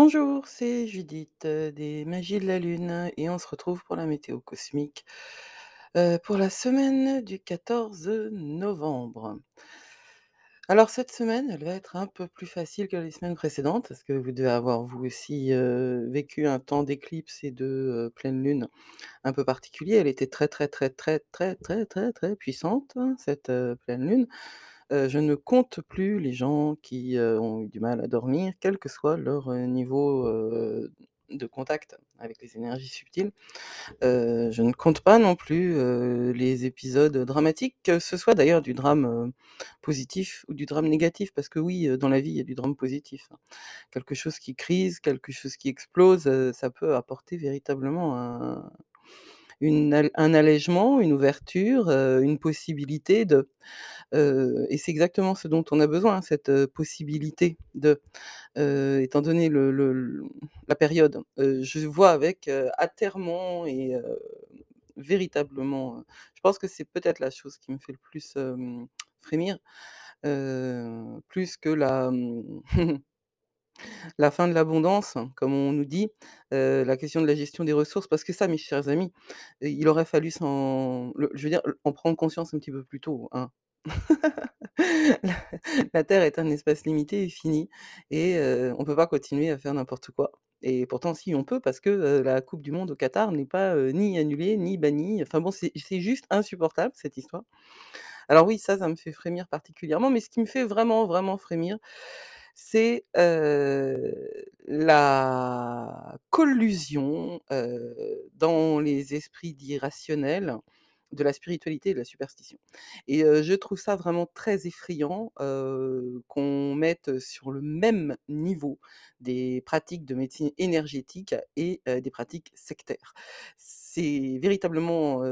Bonjour, c'est Judith euh, des Magies de la Lune et on se retrouve pour la météo cosmique euh, pour la semaine du 14 novembre. Alors cette semaine, elle va être un peu plus facile que les semaines précédentes parce que vous devez avoir vous aussi euh, vécu un temps d'éclipse et de pleine lune un peu particulier. Elle était très très très très très très très très puissante, hein, cette pleine lune. Heu, je ne compte plus les gens qui, heu, ont eu du mal à dormir, quel que soit leur, heu, niveau, de contact avec les énergies subtiles. Je ne compte pas non plus, les épisodes dramatiques, que ce soit d'ailleurs du drame, positif ou du drame négatif. Parce que oui, dans la vie, il y a du drame positif, hein. Quelque chose qui crise, quelque chose qui explose, ça peut apporter véritablement un une un allègement, une ouverture, une possibilité de et c'est exactement ce dont on a besoin, cette, heu, possibilité de, étant donné le la période, je vois avec, atterrement et véritablement, je pense que c'est peut-être la chose qui me fait le plus, frémir, plus que la, mmh, la fin de l'abondance, comme on nous dit, la question de la gestion des ressources. Parce que ça, mes chers amis, il aurait fallu en prendre conscience un petit peu plus tôt, hein. La Terre est un espace limité et fini et heu, on peut pas continuer à faire n'importe quoi et pourtant si, on peut parce que, la coupe du monde au Qatar n'est pas, ni annulée, ni bannie. Enfin c'est juste insupportable cette histoire. Alors oui, ça, ça me fait frémir particulièrement, mais ce qui me fait vraiment, vraiment frémir, c'est, la collusion, dans les esprits dits rationnels, de la spiritualité et de la superstition et je trouve ça vraiment très effrayant, qu'on mette sur le même niveau des pratiques de médecine énergétique et des pratiques sectaires. C'est véritablement,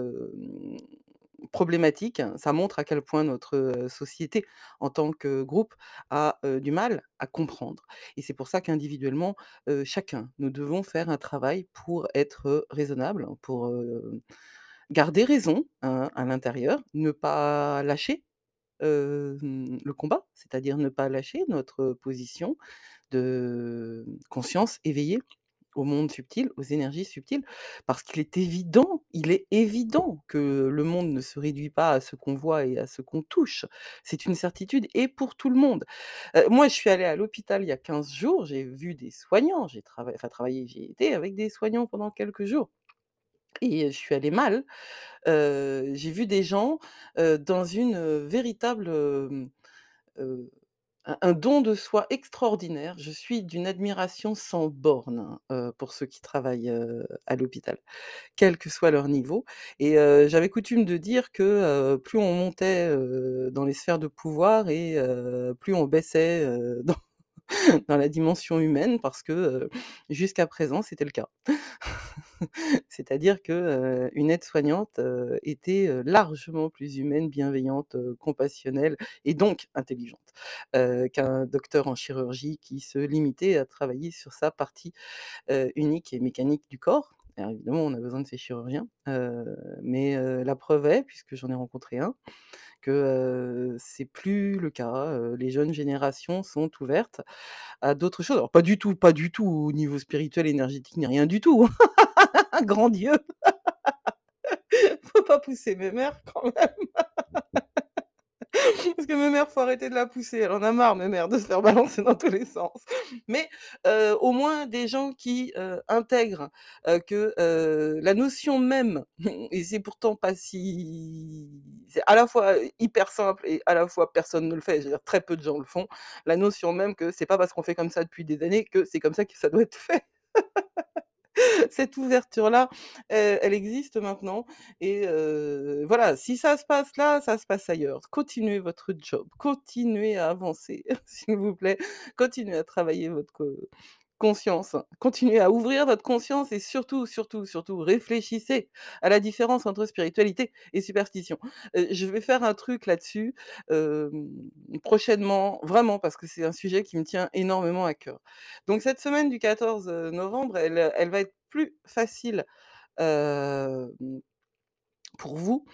problématique. Ça montre à quel point notre, société, en tant que groupe, a, du mal à comprendre et c'est pour ça qu'individuellement, chacun, nous devons faire un travail pour être, heu, raisonnables, pour, garder raison, hein, à l'intérieur, ne pas lâcher, le combat, c'est-à-dire ne pas lâcher notre position de conscience éveillée au monde subtil, aux énergies subtiles. Parce qu'il est évident, il est évident que le monde ne se réduit pas à ce qu'on voit et à ce qu'on touche. C'est une certitude et pour tout le monde. Heu, moi, je suis allée à l'hôpital il y a 15 jours, j'ai vu des soignants, j'ai enfin travaillé, j'y ai été avec des soignants pendant quelques jours et je suis allée mal. Heu, j'ai vu des gens, heu, dans une, véritable, un don de soi extraordinaire. Je suis d'une admiration sans bornes, heu, pour ceux qui travaillent, heu, à l'hôpital, quel que soit leur niveau et j'avais coutume de dire que, plus on montait, dans les sphères de pouvoir et plus on baissait, dans dans la dimension humaine parce que, jusqu'à présent, c'était le cas. C'est-à-dire que, une aide-soignante, était, largement plus humaine, bienveillante, compassionnelle et donc intelligente, qu'un docteur en chirurgie qui se limitait à travailler sur sa partie, unique et mécanique du corps. Évidemment, on a besoin de ces chirurgiens, mais la preuve est, puisque j'en ai rencontré un, c'est plus le cas, les jeunes générations sont ouvertes à d'autres choses. Pas du tout pas du tout au niveau spirituel, énergétique, ni rien du tout, grand Dieu! Faut pas pousser mémère quand même. Parce que mémère, faut arrêter de la pousser, elle en a marre mémère de se faire balancer dans tous les sens. Mais heu, au moins des gens qui, heu, intègrent, heu, que, heu, la notion même et c'est pourtant pas si c'est à la fois hyper simple et à la fois personne ne le fait, je veux dire très peu de gens le font. La notion même que c'est pas parce qu'on fait comme ça depuis des années que c'est comme ça que ça doit être fait. Cette ouverture-là, elle existe maintenant et voilà, si ça se passe là, ça se passe ailleurs. Continuez votre job, continuez à avancer, s'il vous plaît, continuez à travailler votre conscience, continuez à ouvrir votre conscience et surtout, surtout, surtout réfléchissez à la différence entre spiritualité et superstition. Heu, je vais faire un truc là-dessus, prochainement, vraiment parce que c'est un sujet qui me tient énormément à cœur. Donc cette semaine du 14, heu, novembre, elle, va être plus facile, pour vous,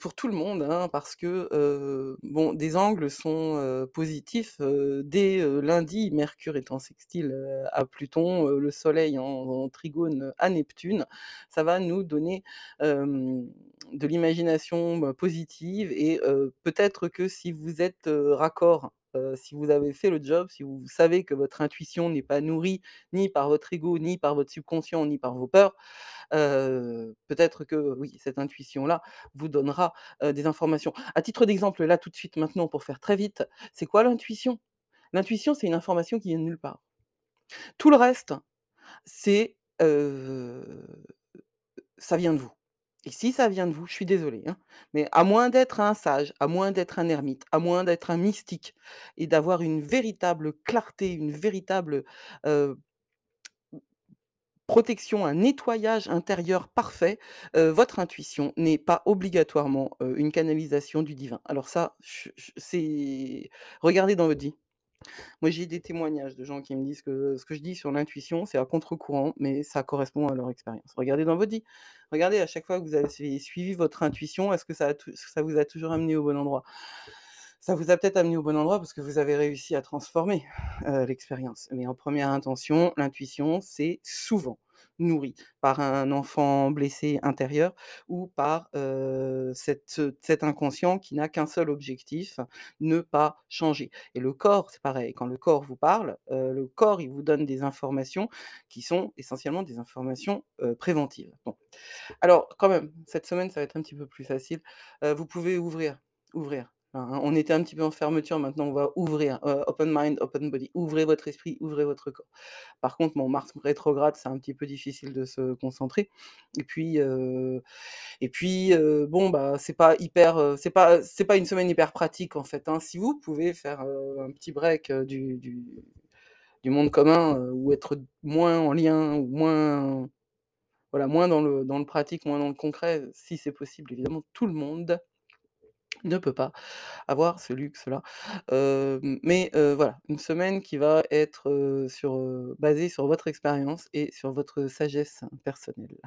pour tout le monde, hein, parce que, bon, des angles sont, positifs, dès, lundi, Mercure est en sextile, à Pluton, le Soleil en trigone à Neptune. Ça va nous donner, de l'imagination, bah, positive et peut-être que si vous êtes, raccord, si vous avez fait le job, si vous savez que votre intuition n'est pas nourrie ni par votre ego, ni par votre subconscient, ni par vos peurs, peut-être que oui, cette intuition-là vous donnera, des informations. À titre d'exemple, là, tout de suite, maintenant, pour faire très vite, c'est quoi l'intuition? L'intuition, c'est une information qui vient de nulle part. Tout le reste, c'est, ça vient de vous et si ça vient de vous, je suis désolée, hein, mais à moins d'être un sage, à moins d'être un ermite, à moins d'être un mystique et d'avoir une véritable clarté, une véritable, protection, un nettoyage intérieur parfait, votre intuition n'est pas obligatoirement, une canalisation du divin. Alors ça, c'est regardez dans votre vie. Moi, j'ai des témoignages de gens qui me disent que ce que je dis sur l'intuition, c'est à contre-courant, mais ça correspond à leur expérience. Regardez dans votre vie. Regardez à chaque fois que vous avez suivi votre intuition, est-ce que ça vous a toujours amené au bon endroit? Ça vous a peut-être amené au bon endroit parce que vous avez réussi à transformer, heu, l'expérience. Mais en première intention, l'intuition, c'est souvent nourri par un enfant blessé intérieur ou par, cet inconscient qui n'a qu'un seul objectif, ne pas changer. Et le corps, c'est pareil, quand le corps vous parle, le corps, il vous donne des informations qui sont essentiellement des informations, préventives. Bon, alors quand même, cette semaine, ça va être un petit peu plus facile. Vous pouvez ouvrir, ouvrir. Hein, on était un petit peu en fermeture, maintenant on va ouvrir, heu, open mind, open body. Ouvrez votre esprit, ouvrez votre corps. Par contre, bon, Mars rétrograde, c'est un petit peu difficile de se concentrer et puis, heu et puis, heu, bon, bah, c'est pas hyper, c'est pas c'est pas une semaine hyper pratique, en fait, hein. Si vous pouvez faire, un petit break, du du monde commun, ou être moins en lien ou moins voilà, moins dans le dans le pratique, moins dans le concret, si c'est possible, évidemment, tout le monde ne peut pas avoir ce luxe-là. Mais voilà, une semaine qui va être, basée sur votre expérience et sur votre sagesse personnelle.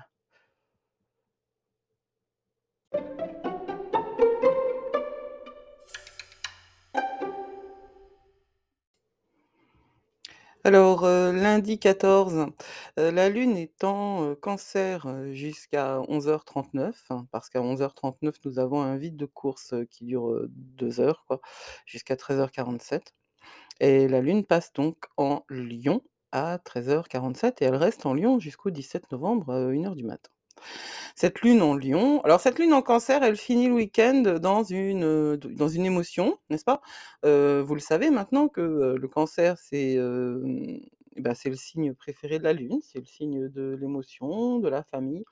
Alors, heu, lundi 14, heu, la lune est en, heu, cancer, heu, jusqu'à 11:39, parce qu'à 11:39, nous avons un vide de course, heu, qui dure, heu, 2 heures, quoi, jusqu'à 13:47 et la lune passe donc en lion à 13:47 et elle reste en lion jusqu'au 17 novembre, heu, 1:00 du matin. Cette lune en lion alors cette lune en cancer, elle finit le week-end dans une, heu, d dans émotion, n'est-ce pas? Heu, vous le savez maintenant que, heu, le cancer, c'est, hem, bah, le signe préféré de la lune, c'est le signe de l'émotion, de la famille,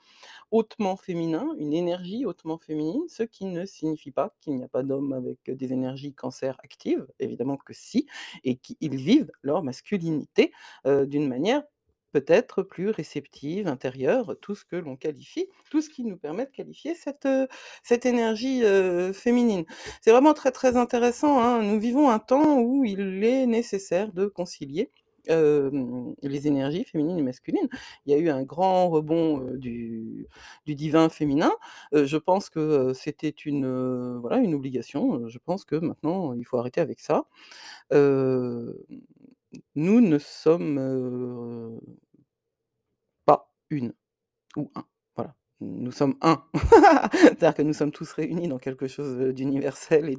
hautement féminin, une énergie hautement féminine, ce qui ne signifie pas qu'il n'y a pas d'hommes avec des énergies cancer actives, évidemment que si et qu'ils vivent leur masculinité, d'une manière peut-être plus réceptive, intérieure, tout ce que l'on qualifie tout ce qui nous permet de qualifier cette, cette énergie, féminine. C'est vraiment très, très intéressant, hein. Nous vivons un temps où il est nécessaire de concilier, les énergies féminines et masculines. Il y a eu un grand rebond, du du divin féminin. Je pense que, c'était une, voilà, une obligation, je pense que maintenant il faut arrêter avec ça. Nous ne sommes, pas une ou un, voilà. Nous sommes un. C'est-à-dire que nous sommes tous réunis dans quelque chose, d'universel et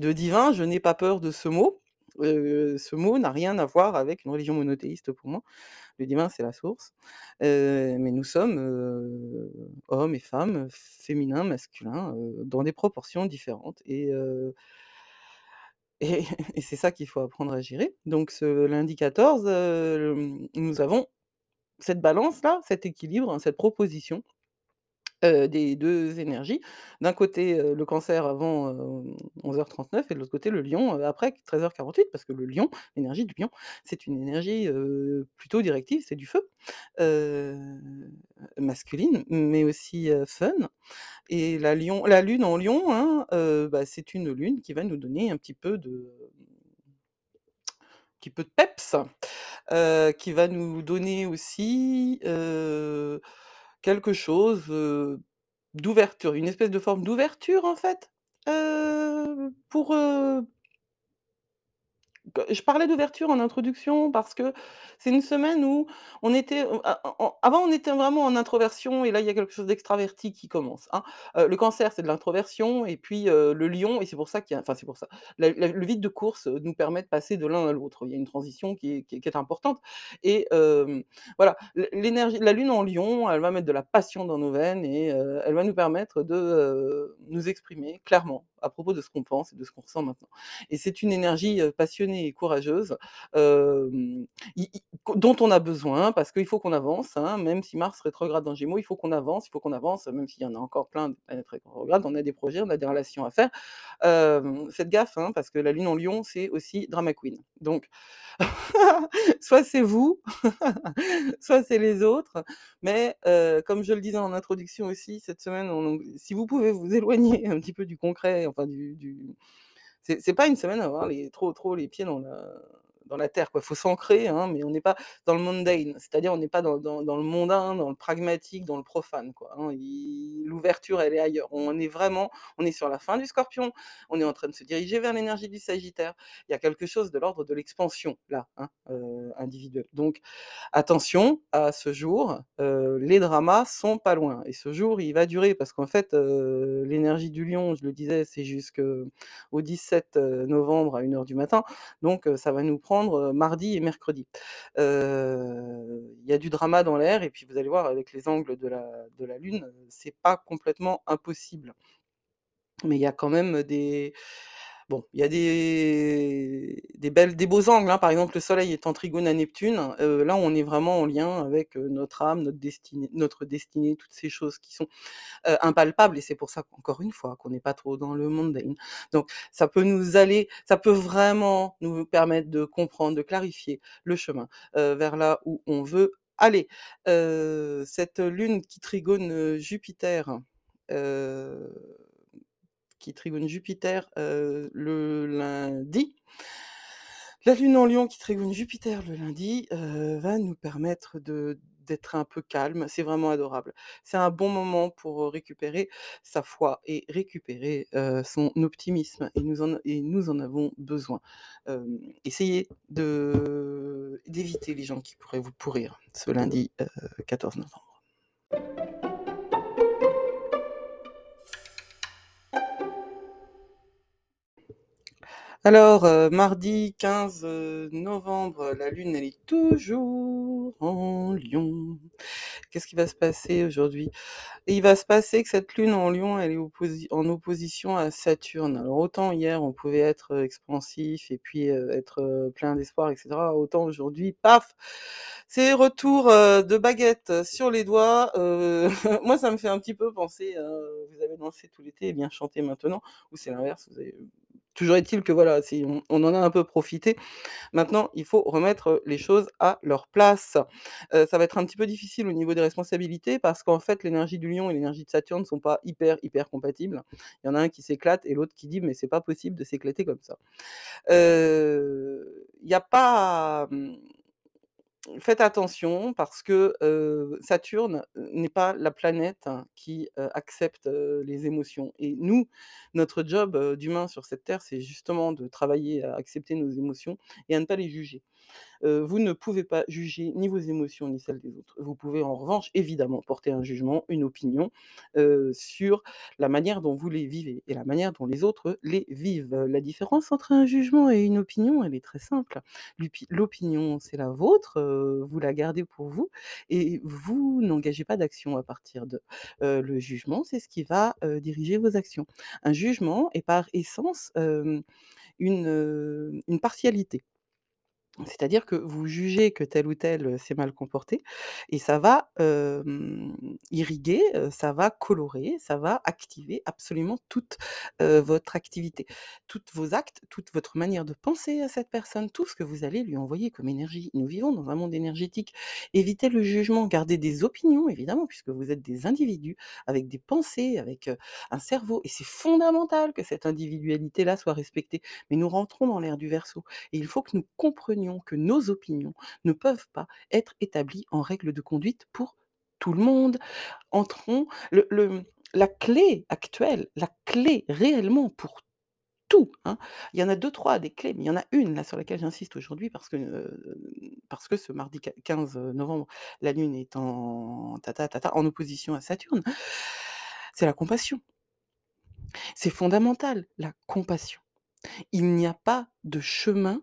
de divin. Je n'ai pas peur de ce mot. Ce mot n'a rien à voir avec une religion monothéiste pour moi. Le divin, c'est la source. Mais nous sommes, hommes et femmes, féminins, masculins, dans des proportions différentes et et c'est ça qu'il faut apprendre à gérer. Donc ce lundi 14, hem, nous avons cette balance-là, cet équilibre, cette proposition, heu, des 2 énergies. D'un côté, heu, le cancer avant, hem, 11:39 et de l'autre côté le lion, heu, après 13:48 parce que le lion, l'énergie du lion, c'est une énergie, plutôt directive, c'est du feu, masculine, mais aussi, fun et la lion la lune en lion, hein, bah, c'est une lune qui va nous donner un petit peu de petit peu de peps, qui va nous donner aussi, quelque chose, d'ouverture, une espèce de forme d'ouverture en fait, heu, pour, je parlais d'ouverture en introduction parce que c'est une semaine où on était, en avant on était vraiment en introversion et là il y a quelque chose d'extraverti qui commence, hein. Heu, le cancer, c'est de l'introversion et puis, heu, le lion et c'est pour ça qu'il y a enfin c'est pour ça, le vide de course, nous permet de passer de l'un à l'autre. Il y a une transition qui est importante et voilà, l'é l'énergie la lune en lion, elle va mettre de la passion dans nos veines et elle va nous permettre de, nous exprimer clairement à propos de ce qu'on pense et de ce qu'on ressent maintenant et c'est une énergie, heu, passionnée et courageuse, co dont on a besoin parce qu'il faut qu'on avance, hein, même si Mars rétrograde en Gémeaux, il faut qu'on avance, il faut qu'on avance, même s'il y en a encore plein de planètes rétrogrades, on a des projets, on a des relations à faire. Hem, faites gaffe, hein, parce que la lune en lion, c'est aussi drama queen. Donc soit c'est vous, soit c'est les autres, mais comme je le disais en introduction aussi, cette semaine, si vous pouvez vous éloigner un petit peu du concret, enfin du c'est pas une semaine à avoir trop trop les pieds dans la dans la terre. Il faut s'ancrer, hein, mais on n'est pas dans le mundane, c'est-à-dire on n'est pas dans dans le mondain, dans le pragmatique, dans le profane quoi, hein. L'ouverture elle est ailleurs. On est vraiment on est sur la fin du Scorpion, on est en train de se diriger vers l'énergie du Sagittaire. Il y a quelque chose de l'ordre de l'expansion là, hein, heu, individuelle. Donc attention à ce jour, heu, les dramas sont pas loin et ce jour il va durer parce qu'en fait, heu, l'énergie du lion, je le disais, c'est jusqu'au 17, heu, novembre à 1:00 du matin, donc ça va nous prendre, mardi et mercredi. Il y a du drama dans l'air et puis vous allez voir avec les angles de la de la lune, c'est pas complètement impossible. Mais il y a quand même des bon, il y a des des belles des beaux angles, hein. Par exemple, le soleil est en trigone à Neptune, heu, là on est vraiment en lien avec, heu, notre âme, notre destinée notre destinée, toutes ces choses qui sont, heu, impalpables et c'est pour ça qu'encore une fois, qu'on n'est pas trop dans le mundane. Donc ça peut nous aller ça peut vraiment nous permettre de comprendre, de clarifier le chemin, vers là où on veut aller. Cette lune qui trigone, Jupiter, qui trigone Jupiter, heu, le lundi la lune en lion qui trigone Jupiter le lundi, heu, va nous permettre d'être un peu calme, c'est vraiment adorable. C'est un bon moment pour, heu, récupérer sa foi et récupérer, son optimisme et nous en avons besoin. Essayez d'éviter les gens qui pourraient vous pourrir ce lundi, heu, 14 novembre. Alors, heu, mardi 15, heu, novembre, la lune elle est toujours en lion. Qu'est-ce qui va se passer aujourd'hui? Il va se passer que cette lune en lion, elle est en opposition à Saturne. Alors autant hier on pouvait être, heu, expansif et puis, être, plein d'espoir et cetera, autant aujourd'hui, paf! C'est retour, de baguette sur les doigts, moi ça me fait un petit peu penser vous avez dansé tout l'été et bien chanter maintenant ou c'est l'inverse, vous avez toujours est-il que voilà, c'est on en a un peu profité. Maintenant, il faut remettre, les choses à leur place. Heu, ça va être un petit peu difficile au niveau des responsabilités parce qu'en fait l'énergie du lion et l'énergie de Saturne sont pas hyper, hyper compatibles. Il y en a un qui s'éclate et l'autre qui dit: «Mais c'est pas possible de s'éclater comme ça». Heu, il y a pas, mmh, faites attention parce que, Saturne, n'est pas la planète qui, heu, accepte, les émotions et nous, notre job, d'humain sur cette terre, c'est justement de travailler à accepter nos émotions et à ne pas les juger. Vous ne pouvez pas juger ni vos émotions ni celles des autres. Vous pouvez en revanche évidemment porter un jugement, une opinion, sur la manière dont vous les vivez et la manière dont les autres les vivent. La différence entre un jugement et une opinion, elle est très simple. L'opinion, c'est la vôtre, vous la gardez pour vous et vous n'engagez pas d'action à partir de. Le jugement, c'est ce qui va, diriger vos actions. Un jugement est par essence, une partialité. C'est-à-dire que vous jugez que tel ou tel, s'est mal comporté et ça va, irriguer, ça va colorer, ça va activer absolument toute, votre activité. Toutes vos actes, toute votre manière de penser à cette personne, tout ce que vous allez lui envoyer comme énergie. Nous vivons dans un monde énergétique. Évitez le jugement, gardez des opinions évidemment puisque vous êtes des individus avec des pensées, avec, un cerveau et c'est fondamental que cette individualité-là soit respectée. Mais nous rentrons dans l'ère du Verseau et il faut que nous comprenions que nos opinions ne peuvent pas être établies en règle de conduite pour tout le monde. Entrons la clé actuelle, la clé réellement pour tout, hein, il y en a 2-3 des clés, mais il y en a une là sur laquelle j'insiste aujourd'hui parce que, heu, parce que ce mardi qua 15 novembre, la Lune est en ta ta ta ta, en opposition à Saturne c'est la compassion. C'est fondamental, la compassion. Il n'y a pas de chemin,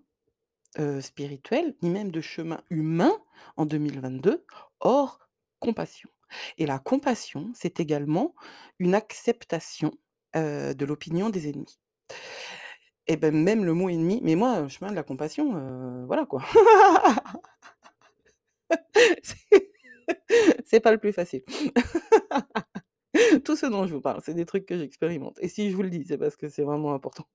spirituel, ni même de chemin humain en 2022 hors compassion et la compassion, c'est également une acceptation, de l'opinion des ennemis. Et ben, même le mot ennemi mais moi, chemin de la compassion, voilà quoi. C'est pas le plus facile. Tout ce dont je vous parle, c'est des trucs que j'expérimente et si je vous le dis, c'est parce que c'est vraiment important.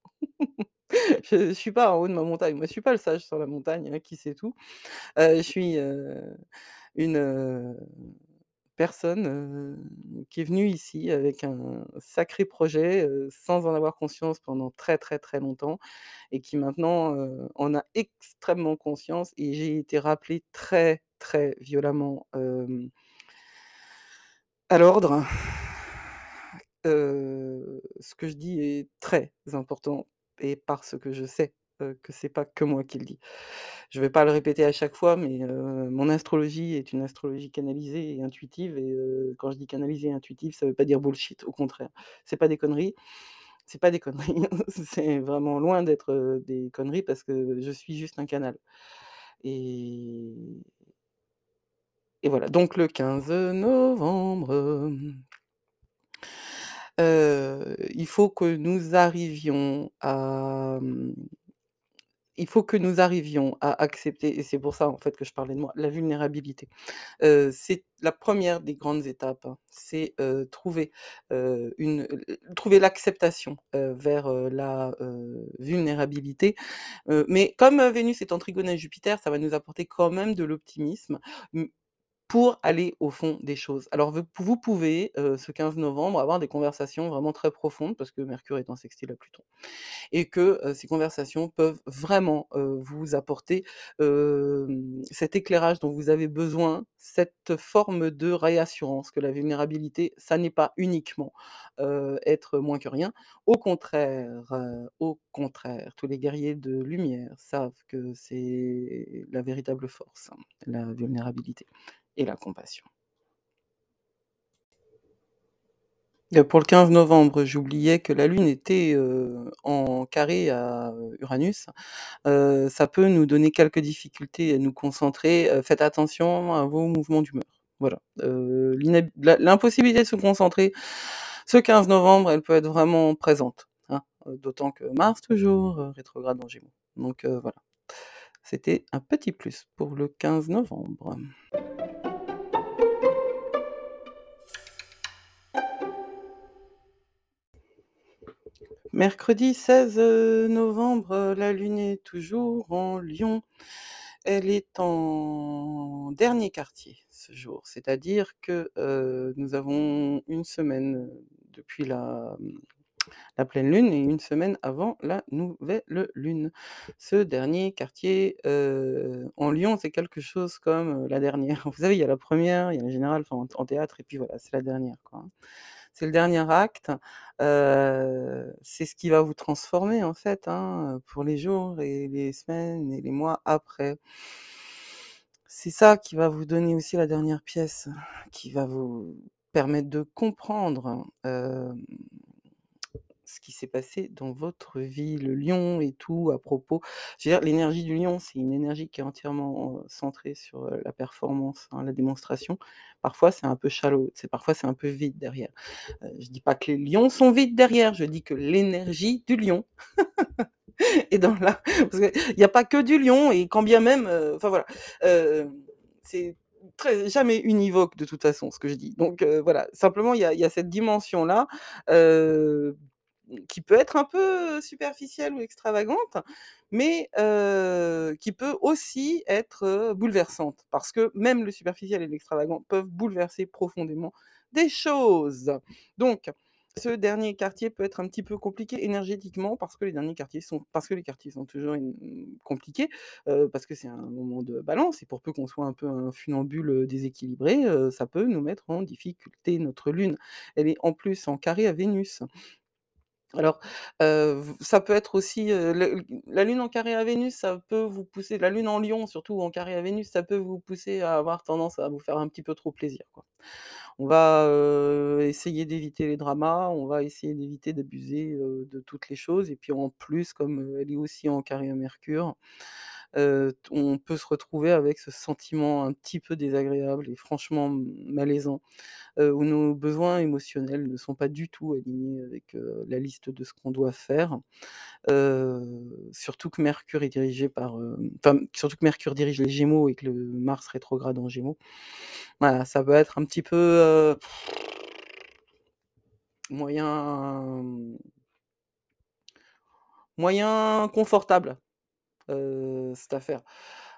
Je je suis pas en haut de ma montagne, moi je suis pas le sage sur la montagne, hein, qui sait tout. Heu, je suis, heu, une, heu, personne, qui est venue ici avec un sacré projet, sans en avoir conscience pendant très, très, très longtemps et qui maintenant, en a extrêmement conscience et j'ai été rappelée très, très violemment, à l'ordre. Ce que je dis est très important et parce que je sais, que c'est pas que moi qui le dis. Je vais pas le répéter à chaque fois, mais mon astrologie est une astrologie canalisée et intuitive et quand je dis canalisée et intuitive, ça veut pas dire bullshit, au contraire. C'est pas des conneries, c'est pas des conneries, c'est vraiment loin d'être, des conneries parce que je suis juste un canal et voilà, donc le 15 novembre il faut que nous arrivions à, mmh, il faut que nous arrivions à accepter et c'est pour ça, en fait, que je parlais de moi, la vulnérabilité. C'est la 1re des grandes étapes, hein, c'est, trouver, une trouver l'acceptation, vers, la, vulnérabilité, mais comme, Vénus est en trigone à Jupiter, ça va nous apporter quand même de l'optimisme, pour aller au fond des choses. Alors vous pouvez, ce 15 novembre, avoir des conversations vraiment très profondes parce que Mercure est en sextile à Pluton et que, ces conversations peuvent vraiment, vous apporter, cet éclairage dont vous avez besoin, cette forme de réassurance que la vulnérabilité, ça n'est pas uniquement, être moins que rien. Au contraire, au contraire, tous les guerriers de lumière savent que c'est la véritable force, hein, la vulnérabilité et la compassion. Heu, pour le 15 novembre, j'oubliais que la Lune était, heu, en carré à Uranus, heu, ça peut nous donner quelques difficultés à nous concentrer, faites attention à vos mouvements d'humeur. Voilà, l'impossibilité de se concentrer, ce 15 novembre, elle peut être vraiment présente, hein, d'autant que Mars toujours, rétrograde en Gémeaux, donc voilà. C'était un petit plus pour le 15 novembre. Mercredi 16, heu, novembre, heu, la Lune est toujours en Lion. Elle est en dernier quartier ce jour, c'est-à-dire que, heu, nous avons 1 semaine, depuis la, mmh, la pleine Lune et 1 semaine avant la nouvelle Lune. Ce dernier quartier, en Lion, c'est quelque chose comme, la dernière. Vous savez, il y a la 1re, il y a la générale, en en théâtre et puis voilà, c'est la dernière, hein. C'est le dernier acte, c'est ce qui va vous transformer, en fait, hein, pour les jours et les semaines et les mois après. C'est ça qui va vous donner aussi la dernière pièce, qui va vous permettre de comprendre, ce qui s'est passé dans votre vie, le Lion et tout à propos. Je veux dire l'énergie du Lion, c'est une énergie qui est entièrement, centrée sur, la performance, hein, la démonstration. Parfois, c'est un peu shallow, c'est parfois c'est un peu vide derrière. Heu, je dis pas que les lions sont vides derrière, je dis que l'énergie du Lion est dans la parce qu'il y a pas que du Lion et quand bien même, enfin voilà, c'est jamais univoque de toute façon ce que je dis, donc voilà, simplement il y a il cette dimension-là, qui peut être un peu superficielle ou extravagante, mais qui peut aussi être, bouleversante. Parce que même le superficiel et l'extravagant peuvent bouleverser profondément des choses. Donc Ce dernier quartier peut être un petit peu compliqué énergétiquement parce que les derniers quartiers sont parce que les quartiers sont toujours mmh, compliqués, parce que c'est un moment de balance et pour peu qu'on soit un peu un funambule, déséquilibré, ça peut nous mettre en difficulté. Notre lune, elle est en plus en carré à Vénus. Alors, ça peut être aussi, la lune en carré à Vénus, ça peut vous pousser la lune en Lion surtout en carré à Vénus, ça peut vous pousser à avoir tendance à vous faire un petit peu trop plaisir. On va, essayer d'éviter les dramas, on va essayer d'éviter d'abuser, de toutes les choses et puis en plus comme, elle est aussi en carré à Mercure, on peut se retrouver avec ce sentiment un petit peu désagréable et franchement malaisant, où nos besoins émotionnels ne sont pas du tout alignés avec, la liste de ce qu'on doit faire. Surtout que Mercure est dirigé par, enfin, surtout que Mercure dirige les Gémeaux et que le Mars rétrograde en Gémeaux. Voilà, ça peut être un petit peu, moyen, moyen confortable, heu, cette affaire.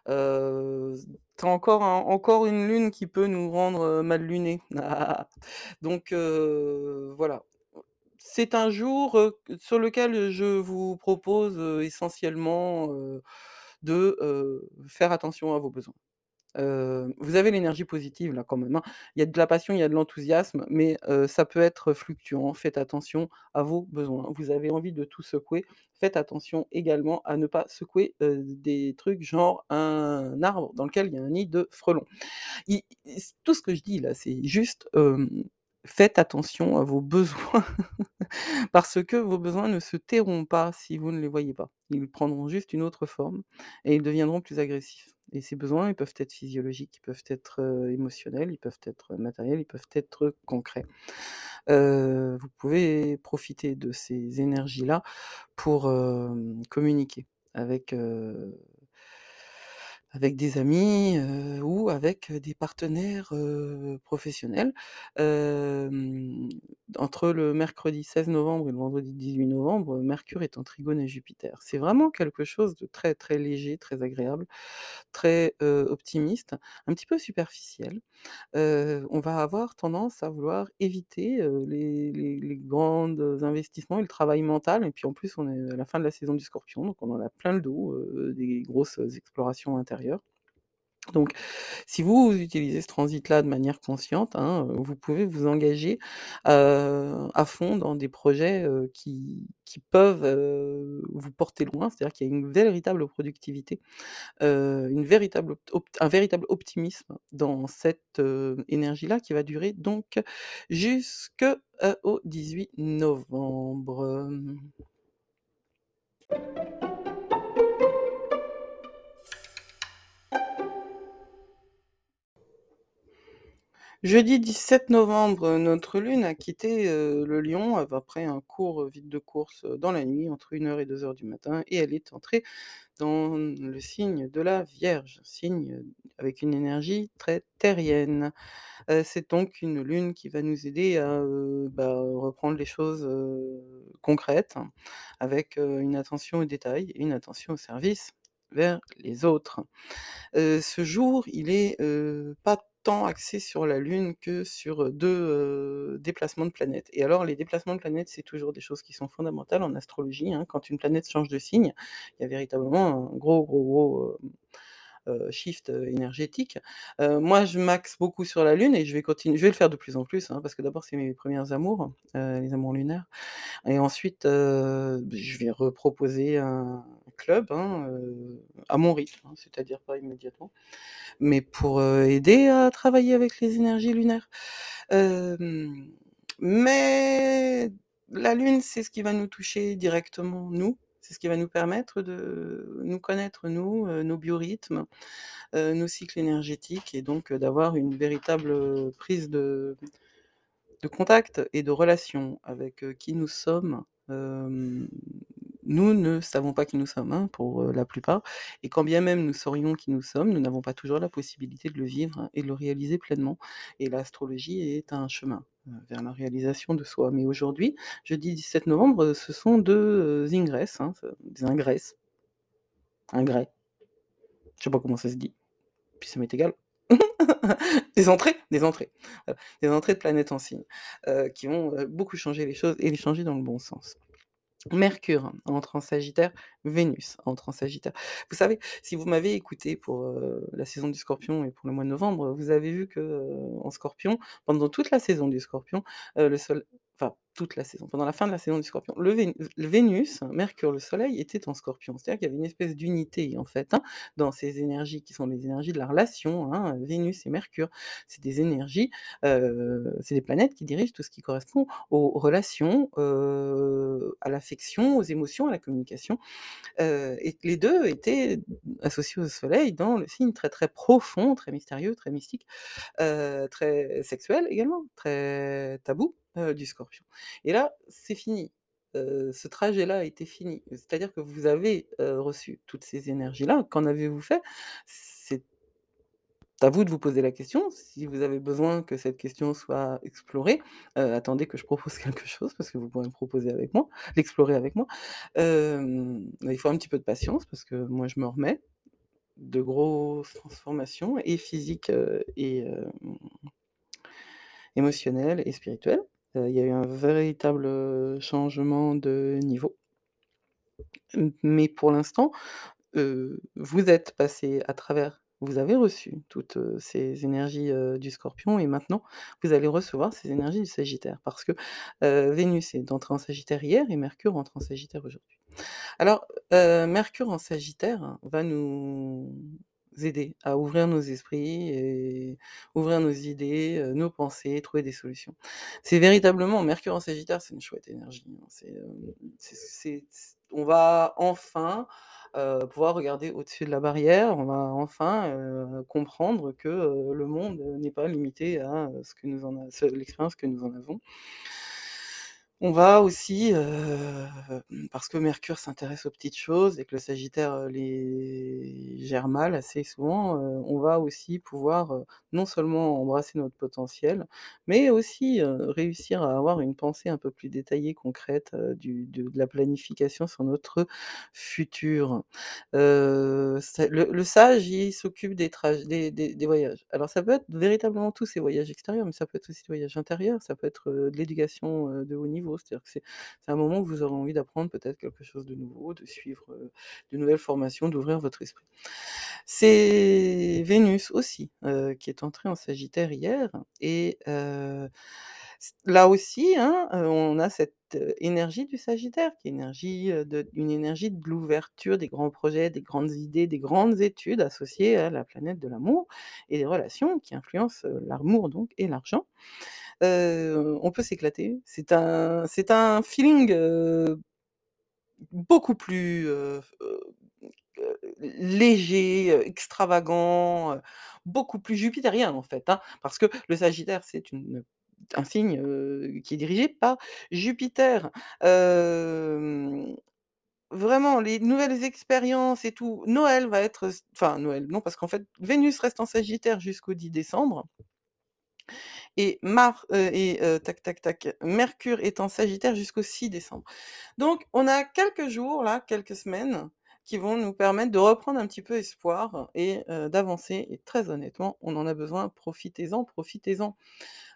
Z tu encore encore une lune qui peut nous rendre, heu, mal lunés. Donc heu, voilà. C'est un jour, sur lequel je vous propose, essentiellement, de, faire attention à vos besoins. Vous avez l'énergie positive là quand même, hein. Il y a de la passion, il y a de l'enthousiasme, mais ça peut être fluctuant. Faites attention à vos besoins. Vous avez envie de tout secouer, faites attention également à ne pas secouer, des trucs genre un arbre dans lequel il y a un nid de frelons. Tout ce que je dis là, c'est juste, faites attention à vos besoins parce que vos besoins ne se tairont pas si vous ne les voyez pas. Ils prendront juste une autre forme et ils deviendront plus agressifs et ces besoins, ils peuvent être physiologiques, ils peuvent être, heu, émotionnels, ils peuvent être matériels, ils peuvent être concrets. Heu, vous pouvez profiter de ces énergies-là pour, hem, communiquer avec, avec des amis, ou avec, des partenaires, professionnels. Entre le mercredi 16 novembre et le vendredi 18 novembre, Mercure est en trigone à Jupiter. C'est vraiment quelque chose de très, très léger, très agréable, très, optimiste, un petit peu superficiel. On va avoir tendance à vouloir éviter, les les grandes investissements et le travail mental et puis en plus on est à la fin de la saison du Scorpion, donc on en a plein le dos, des grosses explorations intérieures. Donc si vous utilisez ce transit-là de manière consciente, hein, heu, vous pouvez vous engager, heu, à fond dans des projets, heu, qui peuvent, vous porter loin. C'est-à-dire qu'il y a une véritable productivité, une véritable un véritable optimisme dans cette, énergie-là qui va durer donc jusque, heu, au 18 novembre. Jeudi 17 novembre, notre lune a quitté, heu, le Lion av après un court vide de course, dans la nuit entre 01:00 et 02:00 du matin et elle est entrée dans le signe de la Vierge, signe avec une énergie très terrienne. C'est donc une lune qui va nous aider à, bah, reprendre les choses, concrètes avec, une attention aux détails et une attention au service vers les autres. Ce jour, il est, pas tant axé sur la lune que sur, heu, 2, heu, déplacements de planètes et alors les déplacements de planètes, c'est toujours des choses qui sont fondamentales en astrologie, hein. Quand une planète change de signe, il y a véritablement un gros, gros, gros, shift, énergétique. Moi, je m'axe beaucoup sur la lune et je vais continu je vais le faire de plus en plus, hein, parce que d'abord c'est mes 1ers amours, les amours lunaires et ensuite, je vais reproposer un club, hein, heu, à mon rythme, hein, c'est-à-dire pas immédiatement, mais pour, heu, aider à travailler avec les énergies lunaires. Mais la lune, c'est ce qui va nous toucher directement nous, c'est ce qui va nous permettre de nous connaître nous, heu, nos biorhythmes, nos cycles énergétiques et donc d'avoir une véritable, prise de contact et de relation avec, qui nous sommes. Nous ne savons pas qui nous sommes, hein, pour, la plupart et quand bien même nous saurions qui nous sommes, nous n'avons pas toujours la possibilité de le vivre et de le réaliser pleinement et l'astrologie est un chemin, vers la réalisation de soi. Mais aujourd'hui, jeudi 17 novembre, ce sont 2, heu, ingresses, hein, des ingresses. Ingrès. Je sais pas comment ça se dit, puis ça m'est égal. Des entrées des entrées, des entrées de planètes en Signe, qui heu, beaucoup changer les choses et les changer dans le bon sens. Mercure entre en Sagittaire, Vénus entre en Sagittaire. Vous savez, si vous m'avez écoutée pour, la saison du Scorpion et pour le mois de novembre, vous avez vu que, en Scorpion, pendant toute la saison du Scorpion, le sol enfin toute la saison, pendant la fin de la saison du Scorpion, le Vé le Vénus, Mercure, le soleil était en Scorpion. C'est-à-dire qu'il y avait une espèce d'unité en fait, hein, dans ces énergies qui sont les énergies de la relation, hein, Vénus et Mercure. C'est des énergies, heu, c'est des planètes qui dirigent tout ce qui correspond aux relations, heu, à l'affection, aux émotions, à la communication, heu et les 2 étaient associés au soleil dans le signe très, très profond, très mystérieux, très mystique, très sexuel également, très tabou, du Scorpion et là, c'est fini. Heu, ce trajet-là a été fini. C'est-à-dire que vous avez, heu, reçu toutes ces énergies-là. Qu'en avez-vous fait? C'est à vous de vous poser la question. Si vous avez besoin que cette question soit explorée, heu, attendez que je propose quelque chose parce que vous pourrez proposer avec moi l'explorer avec moi. Il faut un petit peu de patience parce que moi je me remets de grosses transformations et physiques, et émotionnelles et spirituelles. Heu, il y a eu un véritable, changement de niveau. Mais pour l'instant, vous êtes passés à travers vous avez reçu toutes, ces énergies, du Scorpion et maintenant vous allez recevoir ces énergies du Sagittaire parce que, Vénus est entrée en Sagittaire hier et Mercure entre en Sagittaire aujourd'hui. Alors, Mercure en Sagittaire va nous aider à ouvrir nos esprits et ouvrir nos idées, heu, nos pensées, trouver des solutions. C'est véritablement Mercure en Sagittaire, c'est une chouette énergie, hein, c on va enfin, heu, pouvoir regarder au-dessus de la barrière, on va enfin, comprendre que, le monde n'est pas limité à, ce que nous l'expérience que nous en avons. On va aussi, heu, parce que Mercure s'intéresse aux petites choses et que le Sagittaire, les gère mal assez souvent, on va aussi pouvoir, non seulement embrasser notre potentiel, mais aussi, réussir à avoir une pensée un peu plus détaillée, concrète, de la planification sur notre futur. Le Sage, il s'occupe des des voyages. Alors ça peut être véritablement tous ces voyages extérieurs, mais ça peut être aussi des voyages intérieurs, ça peut être, de l'éducation, de haut niveau. C'est-à-dire que c'est un moment où vous aurez envie d'apprendre peut-être quelque chose de nouveau, de suivre, heu, de nouvelles formations, d'ouvrir votre esprit. C'est Vénus aussi, heu, qui est entrée en Sagittaire hier et heu, c là aussi, hein, on a cette énergie du Sagittaire qui est énergie, de une énergie de l'ouverture, des grands projets, des grandes idées, des grandes études associées à la planète de l'amour et des relations qui influencent, l'amour donc et l'argent. On peut s'éclater. C'est un feeling, beaucoup plus, léger, extravagant, beaucoup plus jupitérien en fait, hein. Parce que le Sagittaire, c'est un signe, qui est dirigé par Jupiter. Vraiment les nouvelles expériences et tout Noël va être enfin Noël, non parce qu'en fait Vénus reste en Sagittaire jusqu'au 10 décembre et Mar heu et heu, tac, tac, tac, Mercure est en Sagittaire jusqu'au 6 décembre. Donc on a quelques jours là, quelques semaines qui vont nous permettre de reprendre un petit peu espoir et heu, d'avancer et très honnêtement, on en a besoin. Profitez-en, profitez-en.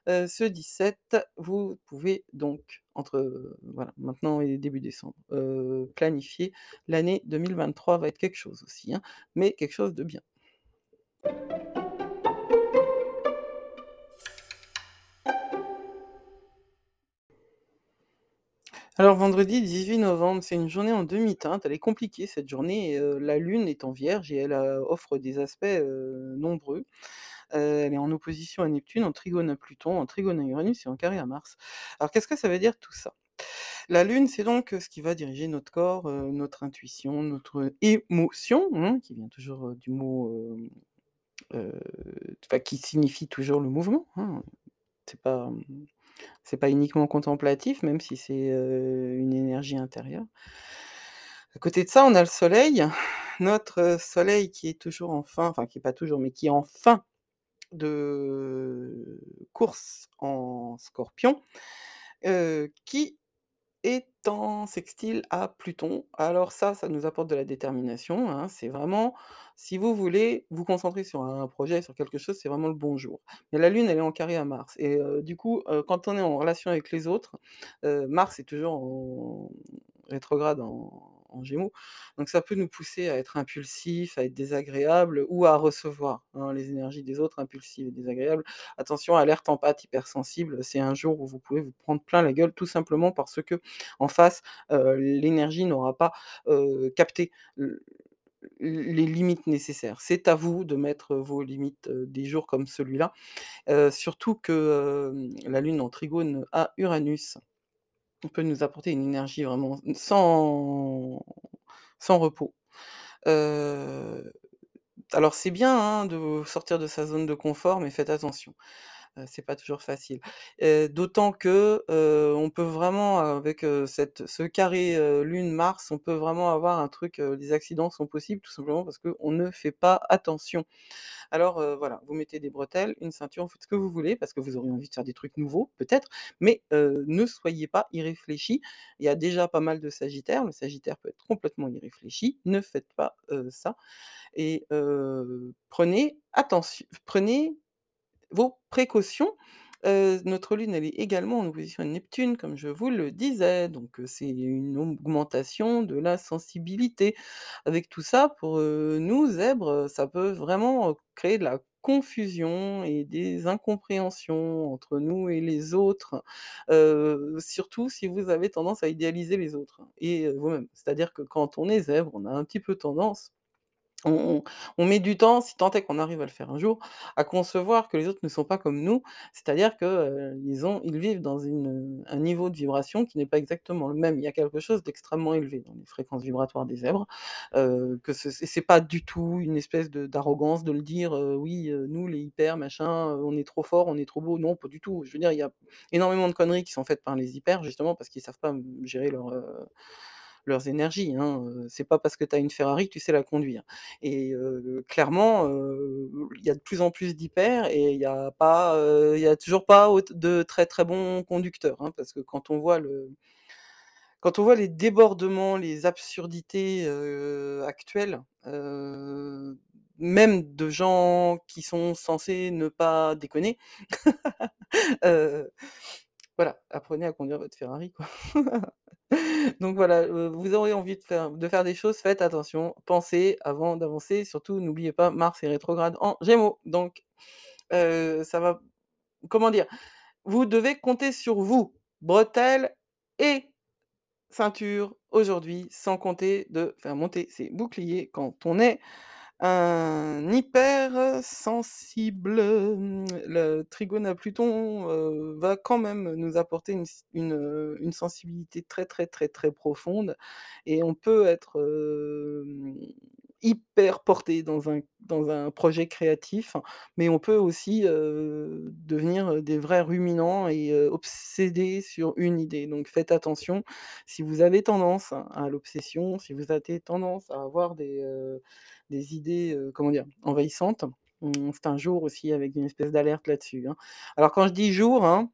Heu, ce 17, vous pouvez donc entre, voilà, maintenant et début décembre, planifier. L'année 2023 va être quelque chose aussi, hein, mais quelque chose de bien. Alors vendredi 18 novembre, c'est une journée en demi-teinte, elle est compliquée cette journée la lune est en Vierge et elle, offre des aspects, nombreux. Elle est en opposition à Neptune, en trigone à Pluton, en trigone à Uranus et en carré à Mars. Alors qu'est-ce que ça veut dire tout ça? La lune, c'est donc, ce qui va diriger notre corps, notre intuition, notre émotion, hein, qui vient toujours, du mot, qui signifie toujours le mouvement, hein. C'est pas, mmh, c'est pas uniquement contemplatif, même si c'est, une énergie intérieure. À côté de ça, on a le soleil, notre soleil qui est toujours en fin enfin qui est pas toujours, mais qui est en fin de course en Scorpion, qui est sextile à Pluton. Alors ça, ça nous apporte de la détermination, hein, c'est vraiment si vous voulez vous concentrer sur un projet, sur quelque chose, c'est vraiment le bon jour. Mais la Lune, elle est en carré à Mars et du coup, quand on est en relation avec les autres, Mars est toujours en rétrograde en en Gémeaux, donc ça peut nous pousser à être impulsifs, à être désagréables ou à recevoir, hein, les énergies des autres impulsives et désagréables. Attention, alerte empath hypersensible, c'est un jour où vous pouvez vous prendre plein la gueule, tout simplement parce qu'en face, heu, l'énergie n'aura pas, heu, capté les limites nécessaires. C'est à vous de mettre vos limites, heu, des jours comme celui-là, surtout que, la Lune en trigone à Uranus peut nous apporter une énergie vraiment sans sans repos. Alors c'est bien, hein, de sortir de sa zone de confort, mais faites attention, c'est pas toujours facile. D'autant que, on peut vraiment avec, cette ce carré, Lune-Mars, on peut vraiment avoir un truc, les accidents sont possibles tout simplement parce qu'on ne fait pas attention. Alors, voilà, vous mettez des bretelles, une ceinture, vous faites ce que vous voulez parce que vous aurez envie de faire des trucs nouveaux, peut-être, mais ne soyez pas irréfléchis. Il y a déjà pas mal de sagittaires, le sagittaire peut être complètement irréfléchi, ne faites pas, ça et prenez attention prenez vos précautions. Notre Lune, elle est également en opposition à Neptune, comme je vous le disais, donc c'est une augmentation de la sensibilité. Avec tout ça, pour, nous zèbres, ça peut vraiment, créer de la confusion et des incompréhensions entre nous et les autres, surtout si vous avez tendance à idéaliser les autres et vous-même. C'est-à-dire que quand on est zèbre, on a un petit peu tendance on met du temps, si tant est qu'on arrive à le faire un jour, à concevoir que les autres ne sont pas comme nous. C'est-à-dire que, heu, ils vivent dans un niveau de vibration qui n'est pas exactement le même. Il y a quelque chose d'extrêmement élevé dans les fréquences vibratoires des zèbres, que ce c'est c'est pas du tout une espèce de d'arrogance de le dire, heu: «Oui, nous les hyper machin, on est trop forts, on est trop beaux». Non, pas du tout. Je veux dire, il y a énormément de conneries qui sont faites par les hyper justement parce qu'ils savent pas, gérer leur, leurs énergies, hein, c'est pas parce que tu as une Ferrari que tu sais la conduire et clairement, il y a de plus en plus d'hyper et il y a pas, y a toujours pas de très, très bons conducteurs, hein, parce que quand on voit le quand on voit les débordements, les absurdités, actuelles, même de gens qui sont censés ne pas déconner, voilà, apprenez à conduire votre Ferrari, quoi. Donc voilà, vous aurez envie de faire de faire des choses, faites attention, pensez avant d'avancer, surtout n'oubliez pas Mars est rétrograde en Gémeaux, donc ça va comment dire? Vous devez compter sur vous, bretelles et ceinture aujourd'hui, sans compter de faire monter ses boucliers quand on est un hypersensible. Mmh, le trigone à Pluton, va quand même nous apporter une une, sensibilité très, très, très, très profonde et on peut être, hem, hyper porté dans un dans un projet créatif, mais on peut aussi, devenir, des vrais ruminants et heu, obsédés sur une idée. Donc faites attention, si vous avez tendance à l'obsession, si vous avez tendance à avoir des, des idées, comment dire? Envahissantes, c'est un jour aussi avec une espèce d'alerte là-dessus, hein. Alors quand je dis jour, hein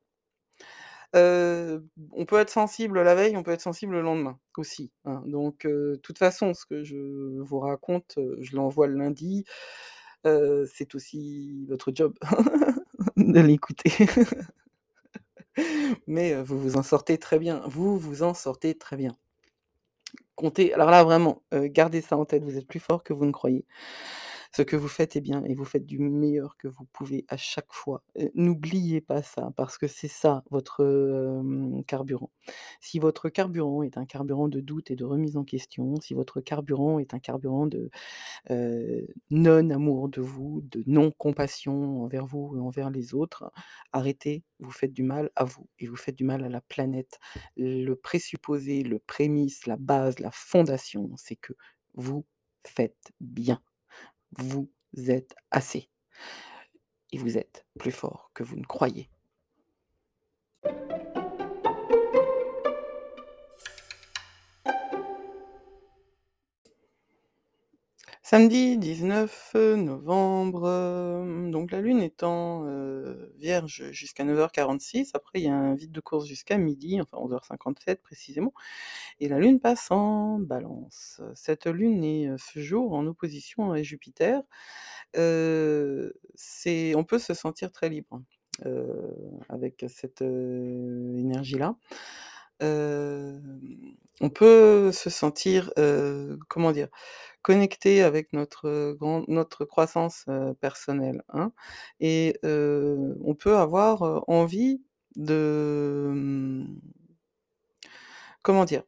on peut être sensible la veille, on peut être sensible le lendemain aussi, hein. Donc de toute façon, ce que je vous raconte, je l'envoie le lundi, c'est aussi votre job de l'écouter. Mais vous vous en sortez très bien, vous vous en sortez très bien. Comptez alors là vraiment, gardez ça en tête, vous êtes plus fort que vous ne croyez. Ce que vous faites est bien et vous faites du meilleur que vous pouvez à chaque fois. Heu, n'oubliez pas ça, parce que c'est ça votre, carburant. Si votre carburant est un carburant de doute et de remise en question, si votre carburant est un carburant de, non-amour de vous, de non-compassion envers vous et envers les autres, arrêtez, vous faites du mal à vous et vous faites du mal à la planète. Le présupposé, le prémisse, la base, la fondation, c'est que vous faites bien. Vous êtes assez. Et vous êtes plus fort que vous ne croyez. Samedi 19 novembre, donc la lune heu, Vierge jusqu'à 9:46. Après, il y a un vide de course jusqu'à midi, enfin 11:57 précisément, et la lune passe en Balance. Cette lune est, ce jour en opposition à Jupiter. On peut se sentir très libre, avec cette, énergie-là. On peut se sentir, comment dire? Connecté avec notre, croissance, personnelle, hein, et on peut avoir, envie de, mmh comment dire?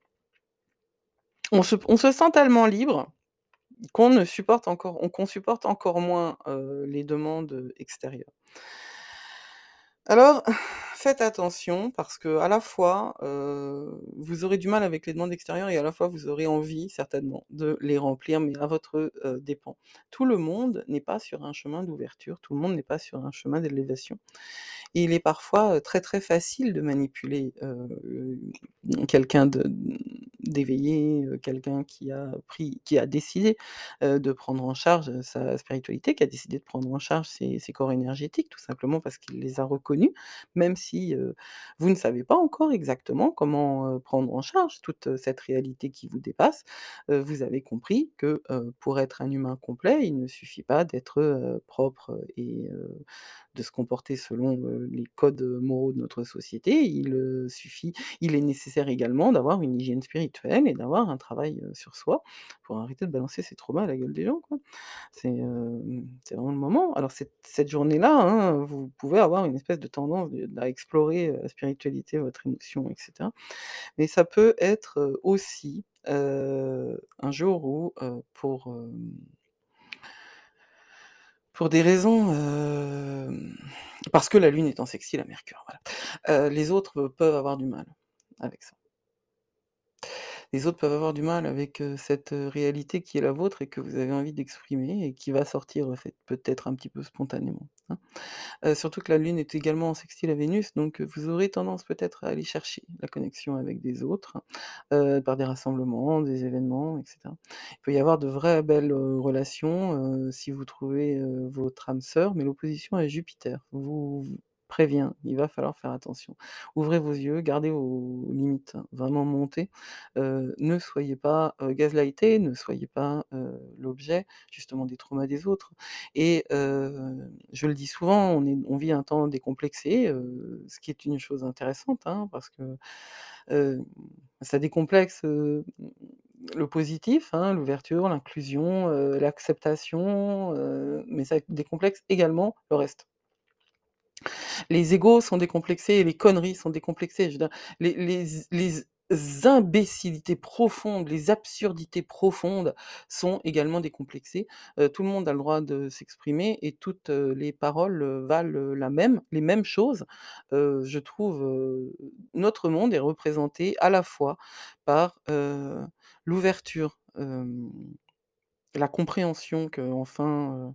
On se sent tellement libre qu'on ne supporte encore qu'on supporte encore moins, les demandes, extérieures. Alors, faites attention parce qu'à la fois, vous aurez du mal avec les demandes extérieures et à la fois vous aurez envie certainement de les remplir, mais à votre, heu, dépens. Tout le monde n'est pas sur un chemin d'ouverture, tout le monde n'est pas sur un chemin d'élévation. Il est parfois, très, très facile de manipuler, heu, quelqu'un mmh, d'éveillé, quelqu'un qui a pris qui a décidé, de prendre en charge, sa spiritualité, qui a décidé de prendre en charge ses corps énergétiques, tout simplement parce qu'il les a reconnus, même si, vous ne savez pas encore exactement comment, prendre en charge toute, cette réalité qui vous dépasse. Vous avez compris que, pour être un humain complet, il ne suffit pas d'être, propre et de se comporter selon, les codes, moraux de notre société. Il, heu, suffit il est nécessaire également d'avoir une hygiène spirituelle et d'avoir un travail, heu, sur soi pour arrêter de balancer ses traumas à la gueule des gens, quoi. C'est, vraiment le moment. Alors cette journée-là, hein, vous pouvez avoir une espèce de tendance à explorer, la spiritualité, votre émotion et cetera. Mais ça peut être, aussi, un jour où, pour, pour des raisons, hem, parce que la lune en sextile à Mercure, voilà. Heu, les autres, peuvent avoir du mal avec ça. Les autres peuvent avoir du mal avec, cette, réalité qui est la vôtre et que vous avez envie d'exprimer et qui va sortir, peut-être un petit peu spontanément, hein. Surtout que la lune est également en sextile à Vénus, donc vous aurez tendance peut-être à aller chercher la connexion avec des autres, par des rassemblements, des événements et cetera. Il peut y avoir de vraies belles, relations, si vous trouvez, votre âme sœur, mais l'opposition à Jupiter vous prévient, il va falloir faire attention. Ouvrez vos yeux, gardez vos limites vraiment montées, heu, ne soyez pas, heu, gaslighté, ne soyez pas, l'objet justement des traumas des autres et je le dis souvent, on vit un temps décomplexé, ce qui est une chose intéressante, hein, parce que, ça décomplexe, le positif, hein, l'ouverture, l'inclusion, l'acceptation, mais ça décomplexe également le reste. Les égos sont décomplexés et les conneries sont décomplexées. Les imbécilités profondes, les absurdités profondes sont également décomplexées. Heu, tout le monde a le droit de s'exprimer et toutes, heu, les paroles, heu, valent, la même les mêmes choses. Je trouve, notre monde est représenté à la fois par, l'ouverture, la compréhension qu'enfin, heu,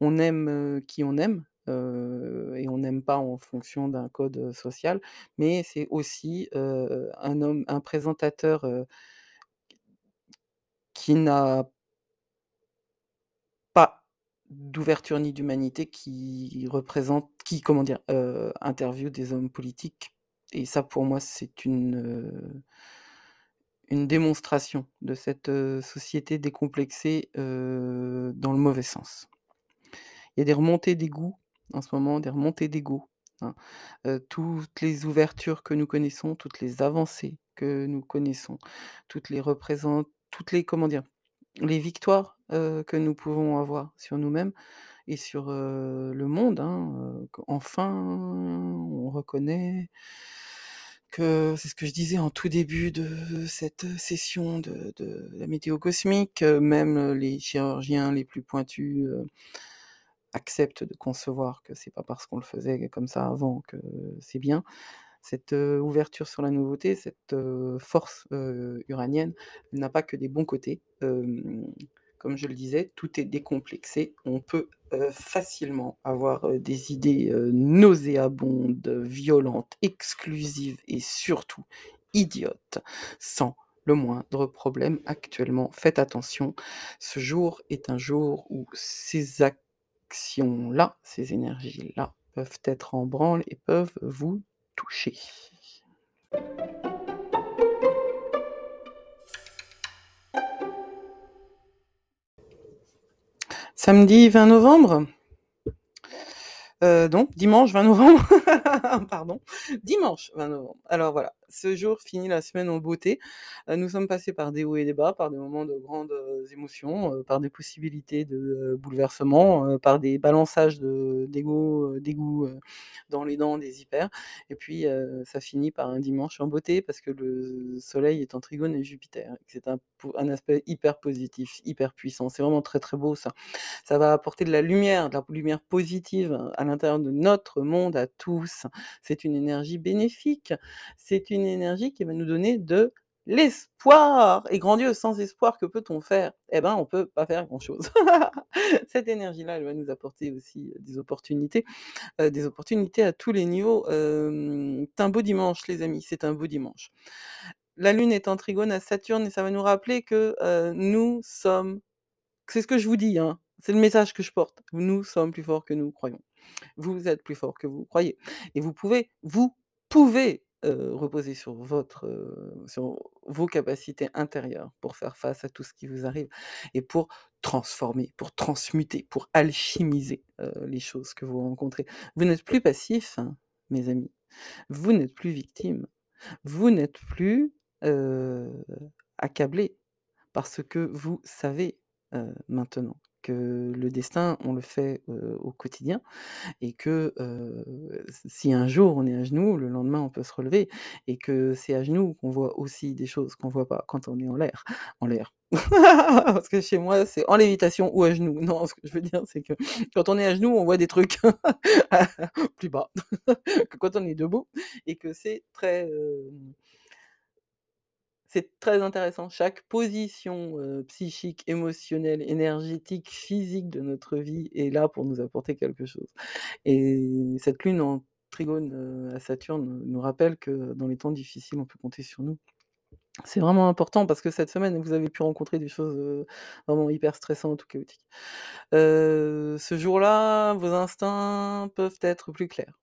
on aime, qui on aime, et on n'aime pas en fonction d'un code, social, mais c'est aussi, un homme un présentateur, qui n'a pas d'ouverture ni d'humanité, qui représente qui, comment dire? Heu, interviewe des hommes politiques et ça pour moi c'est une, une démonstration de cette, société décomplexée, dans le mauvais sens. Il y a des remontées d'ego en ce moment, des remontées d'ego, hein. Toutes les ouvertures que nous connaissons, toutes les avancées que nous connaissons, toutes les toutes les comment dire? Les victoires, que nous pouvons avoir sur nous-mêmes et sur, le monde, hein, heu, qu'enfin on reconnaît que c'est ce que je disais en tout début de cette, session de de la météo cosmique, même les chirurgiens les plus pointus, acceptent de concevoir que c'est pas parce qu'on le faisait comme ça avant que c'est bien. Cette, ouverture sur la nouveauté, cette, force, uranienne n'a pas que des bons côtés. Comme je le disais, tout est décomplexé. On peut, facilement avoir, des idées, nauséabondes, violentes, exclusives et surtout idiotes, sans le moindre problème actuellement. Faites attention, ce jour est un jour où ces actions-là, ces énergies-là peuvent être en branle et peuvent vous toucher. Samedi 20 novembre? Heu, non, dimanche 20 novembre, pardon, dimanche 20 novembre. Alors voilà, ce jour finit la semaine en beauté. Nous sommes passés par des hauts et des bas, par des moments de grandes, émotions, par des possibilités de, bouleversement, par des balançages de d'ego, heu, dans les dents des hyper et puis, ça finit par un dimanche en beauté parce que le soleil est en trigone avec Jupiter. C'est un un aspect hyper positif, hyper puissant. C'est vraiment très, très beau ça. Ça va apporter de la lumière, de la lumière positive à l'intérieur de notre monde à tous. C'est une énergie bénéfique. C'est une énergie qui va nous donner de l'espoir et grand sans espoir, que peut-on faire? Eh ben, on peut pas faire grand-chose. Cette énergie-là, elle va nous apporter aussi des opportunités, heu, des opportunités à tous les niveaux. C'est un beau dimanche les amis, c'est un beau dimanche. La lune est en trigone à Saturne et ça va nous rappeler que, nous sommes c'est ce que je vous dis, hein, c'est le message que je porte. Nous sommes plus forts que nous croyons. Vous êtes plus forts que vous croyez et vous pouvez vous pouvez, heu, reposer sur votre, heu, sur vos capacités intérieures pour faire face à tout ce qui vous arrive et pour transformer, pour transmuter, pour alchimiser, heu, les choses que vous rencontrez. Vous n'êtes plus passifs, hein, mes amis. Vous n'êtes plus victimes. Vous n'êtes plus, heu, accablés parce que vous savez, maintenant que le destin, on le fait, au quotidien et que, si un jour on est à genoux, le lendemain on peut se relever et que c'est à genoux qu'on voit aussi des choses qu'on voit pas quand on est en l'air en l'air. Parce que chez moi, c'est en lévitation ou à genoux. Non, ce que je veux dire, c'est que quand on est à genoux, on voit des trucs plus bas que quand on est debout et que c'est très, c'est très intéressant. Chaque position, psychique, émotionnelle, énergétique, physique de notre vie est là pour nous apporter quelque chose et cette lune en trigone, à Saturne nous rappelle que dans les temps difficiles, on peut compter sur nous. C'est vraiment important parce que cette semaine, vous avez pu rencontrer des choses, vraiment hyper stressantes ou chaotiques. Ce jour-là, vos instincts peuvent être plus clairs.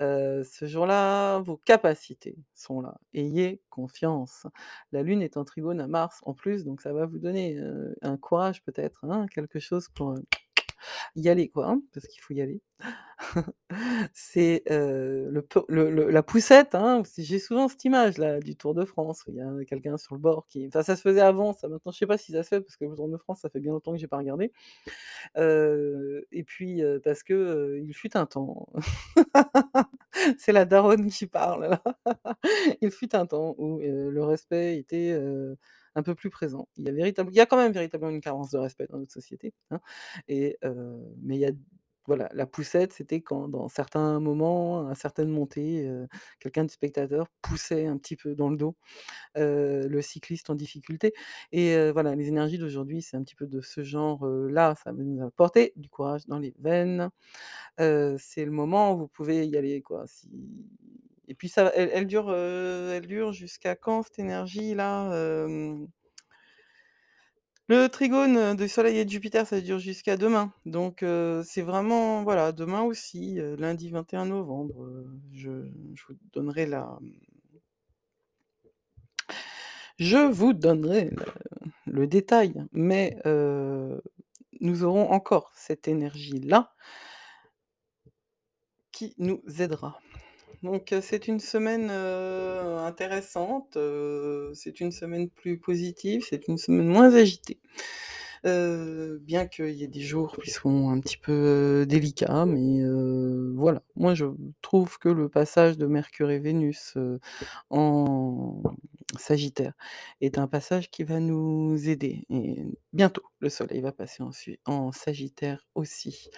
Ce jour-là, vos capacités sont là. Ayez confiance. La lune est en trigone à Mars en plus, donc ça va vous donner, un courage peut-être, hein, quelque chose pour, y aller quoi, hein, parce qu'il faut y aller. C'est, heu, le le la poussette, hein, j'ai souvent cette image-là du Tour de France, il y a quelqu'un sur le bord qui enfin ça se faisait avant, ça maintenant je sais pas si ça se fait parce que le Tour de France, ça fait bien longtemps que j'ai pas regardé. Heu et puis, heu, parce que, il fut un temps, c'est la daronne qui parle là. Il fut un temps où, le respect était, un peu plus présent. Il y a véritable il y a quand même véritablement une carence de respect dans notre société, hein et mais il y a voilà, la poussette, c'était quand dans certains moments, à certaines montées, quelqu'un de spectateur poussait un petit peu dans le dos, le cycliste en difficulté et voilà, les énergies d'aujourd'hui, c'est un petit peu de ce genre, heu, là, ça va nous apporter du courage dans les veines. C'est le moment où vous pouvez y aller quoi, si et puis ça elle elle dure, heu, elle dure jusqu'à quand cette énergie-là? Hem? Le trigone de Soleil et de Jupiter, ça dure jusqu'à demain, donc c'est vraiment voilà, demain aussi, lundi 21 novembre, je vous donnerai la, mmh je vous donnerai le détail, mais nous aurons encore cette énergie-là qui nous aidera. Donc c'est une semaine, intéressante, c'est une semaine plus positive, c'est une semaine moins agitée. Bien qu'il y ait des jours qui seront un petit peu, délicats, mais voilà. Moi, je trouve que le passage de Mercure et Vénus, en Sagittaire est un passage qui va nous aider et bientôt, le soleil va passer en Sagittaire aussi.